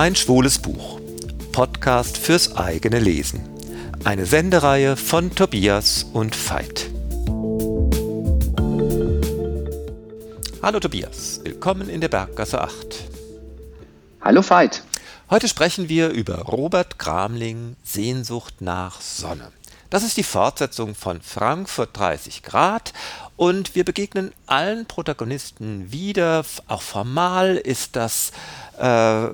Mein schwules Buch. Podcast fürs eigene Lesen. Eine Sendereihe von Tobias und Veit. Hallo Tobias, willkommen in der Berggasse 8. Hallo Veit. Heute sprechen wir über Robert Gramling Sehnsucht nach Sonne. Das ist die Fortsetzung von Frankfurt 30 Grad und wir begegnen allen Protagonisten wieder. Auch formal ist das äh,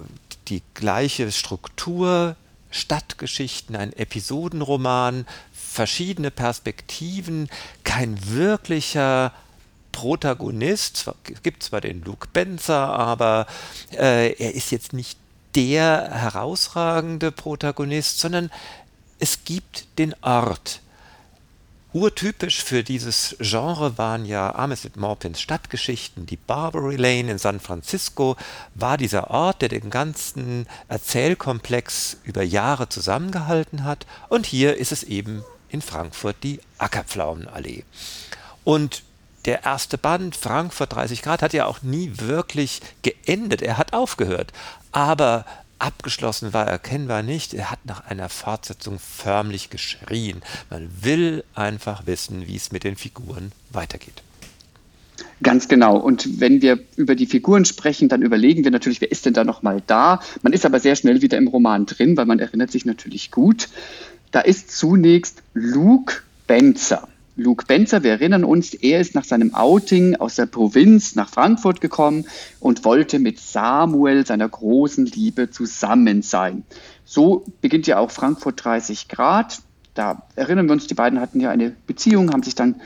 die gleiche Struktur, Stadtgeschichten, ein Episodenroman, verschiedene Perspektiven, kein wirklicher Protagonist. Es gibt zwar den Luke Benzer, aber äh, er ist jetzt nicht der herausragende Protagonist, sondern es gibt den Ort, Urtypisch für dieses Genre waren ja Armistead Maupins Stadtgeschichten. Die Barbary Lane in San Francisco war dieser Ort, der den ganzen Erzählkomplex über Jahre zusammengehalten hat. Und hier ist es eben in Frankfurt die Ackerpflaumenallee. Und der erste Band, Frankfurt 30 Grad, hat ja auch nie wirklich geendet. Er hat aufgehört. Aber abgeschlossen war erkennbar nicht. Er hat nach einer Fortsetzung förmlich geschrien. Man will einfach wissen, wie es mit den Figuren weitergeht. Ganz genau. Und wenn wir über die Figuren sprechen, dann überlegen wir natürlich, wer ist denn da nochmal da? Man ist aber sehr schnell wieder im Roman drin, weil man erinnert sich natürlich gut. Da ist zunächst Luke Benzer. Luke Benzer, wir erinnern uns, er ist nach seinem Outing aus der Provinz nach Frankfurt gekommen und wollte mit Samuel, seiner großen Liebe, zusammen sein. So beginnt ja auch Frankfurt 30 Grad. Da erinnern wir uns, die beiden hatten ja eine Beziehung, haben sich dann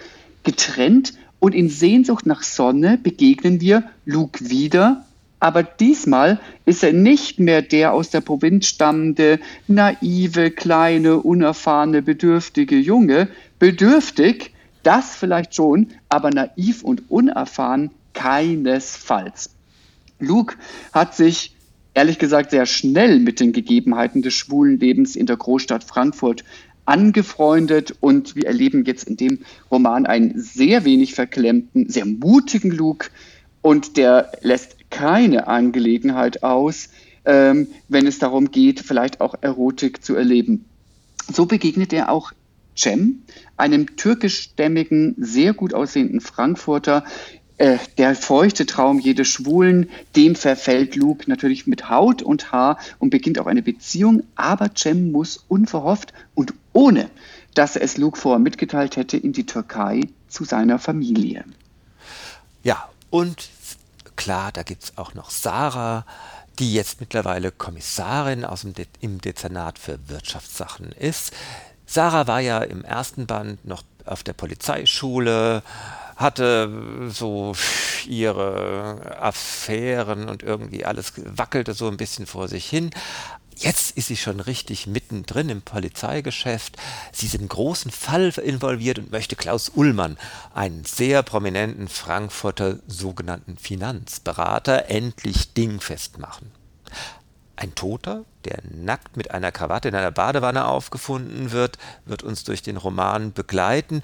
getrennt und in Sehnsucht nach Sonne begegnen wir Luke wieder. Aber diesmal ist er nicht mehr der aus der Provinz stammende, naive, kleine, unerfahrene, bedürftige Junge, bedürftig, das vielleicht schon, aber naiv und unerfahren keinesfalls. Luke hat sich ehrlich gesagt sehr schnell mit den Gegebenheiten des schwulen Lebens in der Großstadt Frankfurt angefreundet und wir erleben jetzt in dem Roman einen sehr wenig verklemmten, sehr mutigen Luke und der lässt keine Angelegenheit aus, ähm, wenn es darum geht, vielleicht auch Erotik zu erleben. So begegnet er auch Cem, einem türkischstämmigen, sehr gut aussehenden Frankfurter, äh, der feuchte Traum jedes Schwulen, dem verfällt Luke natürlich mit Haut und Haar und beginnt auch eine Beziehung, aber Cem muss unverhofft und ohne, dass er es Luke vorher mitgeteilt hätte, in die Türkei zu seiner Familie. Ja, und klar, da gibt es auch noch Sarah, die jetzt mittlerweile Kommissarin aus dem De im Dezernat für Wirtschaftssachen ist. Sarah war ja im ersten Band noch auf der Polizeischule, hatte so ihre Affären und irgendwie alles wackelte so ein bisschen vor sich hin. Ist sie schon richtig mittendrin im Polizeigeschäft. Sie ist im großen Fall involviert und möchte Klaus Ullmann, einen sehr prominenten Frankfurter sogenannten Finanzberater, endlich dingfest machen. Ein Toter, der nackt mit einer Krawatte in einer Badewanne aufgefunden wird, wird uns durch den Roman begleiten.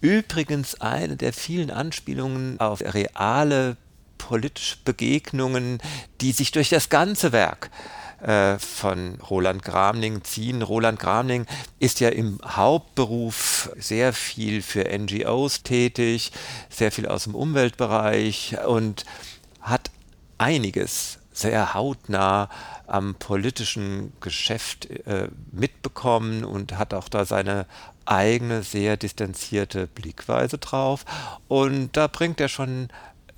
Übrigens eine der vielen Anspielungen auf reale politische Begegnungen, die sich durch das ganze Werk äh, von Roland Gramling ziehen. Roland Gramling ist ja im Hauptberuf sehr viel für NGOs tätig, sehr viel aus dem Umweltbereich und hat einiges sehr hautnah am politischen Geschäft äh, mitbekommen und hat auch da seine eigene sehr distanzierte Blickweise drauf. Und da bringt er schon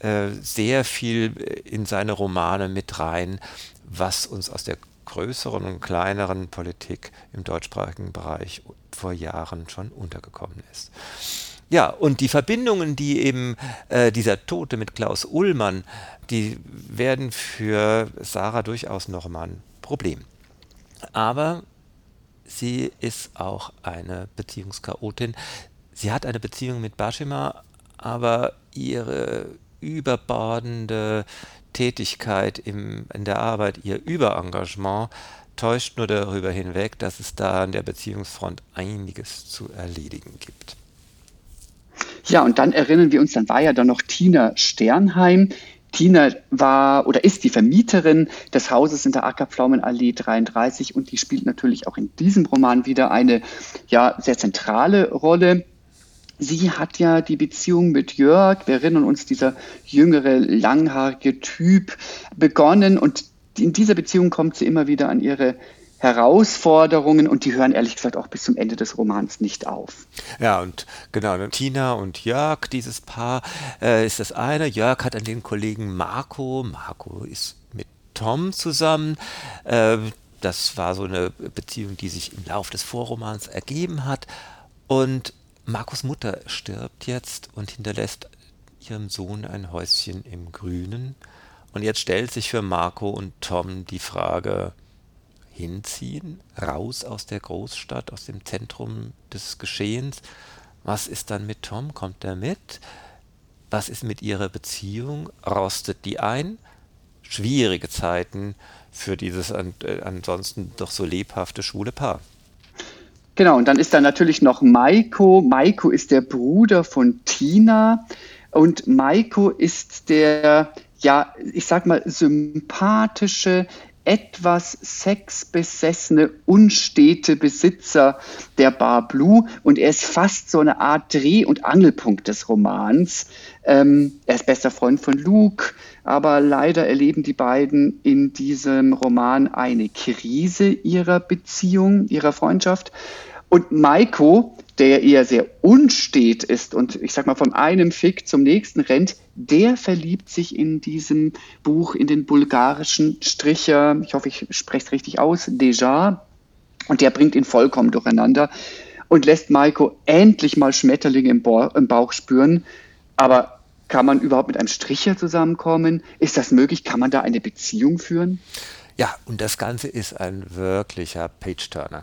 äh, sehr viel in seine Romane mit rein, was uns aus der größeren und kleineren Politik im deutschsprachigen Bereich vor Jahren schon untergekommen ist. Ja, und die Verbindungen, die eben äh, dieser Tote mit Klaus Ullmann, die werden für Sarah durchaus nochmal ein Problem. Aber sie ist auch eine Beziehungschaotin. Sie hat eine Beziehung mit Bashima, aber ihre überbordende Tätigkeit im, in der Arbeit, ihr Überengagement täuscht nur darüber hinweg, dass es da an der Beziehungsfront einiges zu erledigen gibt. Ja, und dann erinnern wir uns, dann war ja dann noch Tina Sternheim, Tina war oder ist die Vermieterin des Hauses in der Ackerpflaumenallee 33 und die spielt natürlich auch in diesem Roman wieder eine ja, sehr zentrale Rolle. Sie hat ja die Beziehung mit Jörg, wir erinnern uns, dieser jüngere, langhaarige Typ, begonnen und in dieser Beziehung kommt sie immer wieder an ihre Herausforderungen und die hören ehrlich gesagt auch bis zum Ende des Romans nicht auf. Ja, und genau, Tina und Jörg, dieses Paar, äh, ist das eine. Jörg hat an den Kollegen Marco. Marco ist mit Tom zusammen. Äh, das war so eine Beziehung, die sich im Laufe des Vorromans ergeben hat. Und Marcos Mutter stirbt jetzt und hinterlässt ihrem Sohn ein Häuschen im Grünen. Und jetzt stellt sich für Marco und Tom die Frage, hinziehen, raus aus der Großstadt, aus dem Zentrum des Geschehens. Was ist dann mit Tom? Kommt er mit? Was ist mit ihrer Beziehung? Rostet die ein? Schwierige Zeiten für dieses äh, ansonsten doch so lebhafte schwule Paar. Genau, und dann ist da natürlich noch Maiko. Maiko ist der Bruder von Tina und Maiko ist der, ja, ich sag mal, sympathische, etwas sexbesessene, unstete Besitzer der Bar Blue und er ist fast so eine Art Dreh- und Angelpunkt des Romans. Ähm, er ist bester Freund von Luke, aber leider erleben die beiden in diesem Roman eine Krise ihrer Beziehung, ihrer Freundschaft. Und Maiko, der eher sehr unstet ist und ich sag mal von einem Fick zum nächsten rennt, der verliebt sich in diesem Buch in den bulgarischen Stricher, ich hoffe, ich spreche es richtig aus, Deja, und der bringt ihn vollkommen durcheinander und lässt Maiko endlich mal Schmetterlinge im, im Bauch spüren. Aber kann man überhaupt mit einem Stricher zusammenkommen? Ist das möglich? Kann man da eine Beziehung führen? Ja, und das Ganze ist ein wirklicher Page-Turner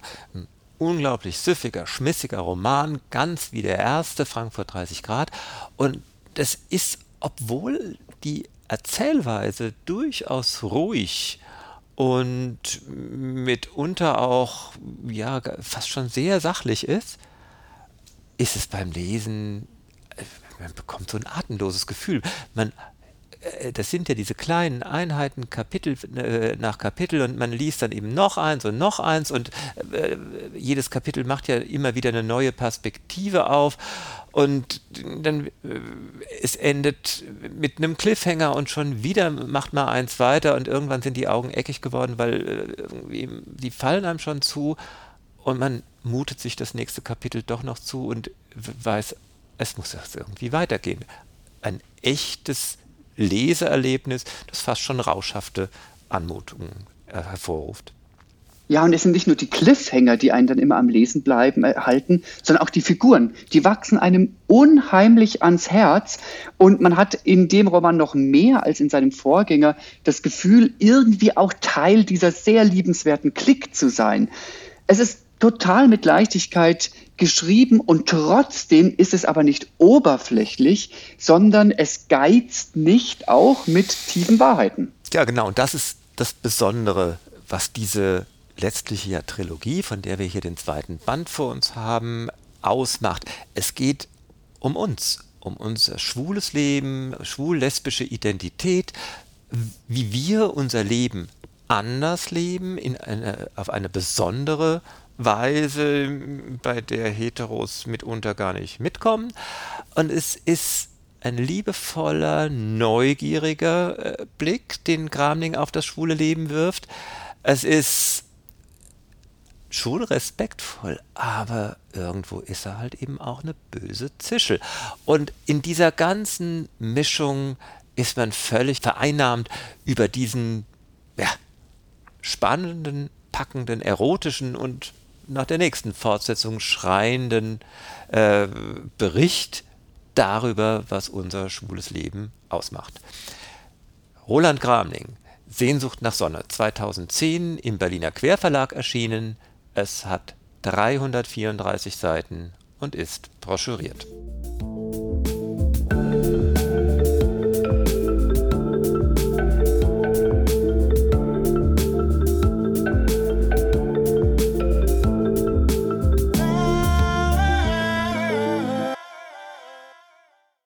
unglaublich süffiger, schmissiger Roman, ganz wie der erste, Frankfurt 30 Grad. Und das ist, obwohl die Erzählweise durchaus ruhig und mitunter auch ja fast schon sehr sachlich ist, ist es beim Lesen äh, man bekommt so ein atemloses Gefühl. Man das sind ja diese kleinen Einheiten, Kapitel äh, nach Kapitel und man liest dann eben noch eins und noch eins und äh, jedes Kapitel macht ja immer wieder eine neue Perspektive auf und dann äh, es endet mit einem Cliffhanger und schon wieder macht man eins weiter und irgendwann sind die Augen eckig geworden, weil äh, die fallen einem schon zu und man mutet sich das nächste Kapitel doch noch zu und weiß, es muss irgendwie weitergehen. Ein echtes Leseerlebnis, das fast schon rauschhafte Anmutungen äh, hervorruft. Ja, und es sind nicht nur die Cliffhanger, die einen dann immer am Lesen bleiben, erhalten, sondern auch die Figuren. Die wachsen einem unheimlich ans Herz. Und man hat in dem Roman noch mehr als in seinem Vorgänger das Gefühl, irgendwie auch Teil dieser sehr liebenswerten Klick zu sein. Es ist total mit Leichtigkeit geschrieben und trotzdem ist es aber nicht oberflächlich, sondern es geizt nicht auch mit tiefen Wahrheiten. Ja, genau. Und das ist das Besondere, was diese letztliche Trilogie, von der wir hier den zweiten Band vor uns haben, ausmacht. Es geht um uns, um unser schwules Leben, schwul-lesbische Identität, wie wir unser Leben anders leben, in eine, auf eine besondere Weise, bei der Heteros mitunter gar nicht mitkommen. Und es ist ein liebevoller, neugieriger äh, Blick, den Gramling auf das schwule Leben wirft. Es ist schon respektvoll, aber irgendwo ist er halt eben auch eine böse Zischel. Und in dieser ganzen Mischung ist man völlig vereinnahmt über diesen ja, spannenden, packenden, erotischen und nach der nächsten Fortsetzung schreienden äh, Bericht darüber, was unser schwules Leben ausmacht. Roland Gramling, Sehnsucht nach Sonne, 2010 im Berliner Querverlag erschienen. Es hat 334 Seiten und ist broschuriert.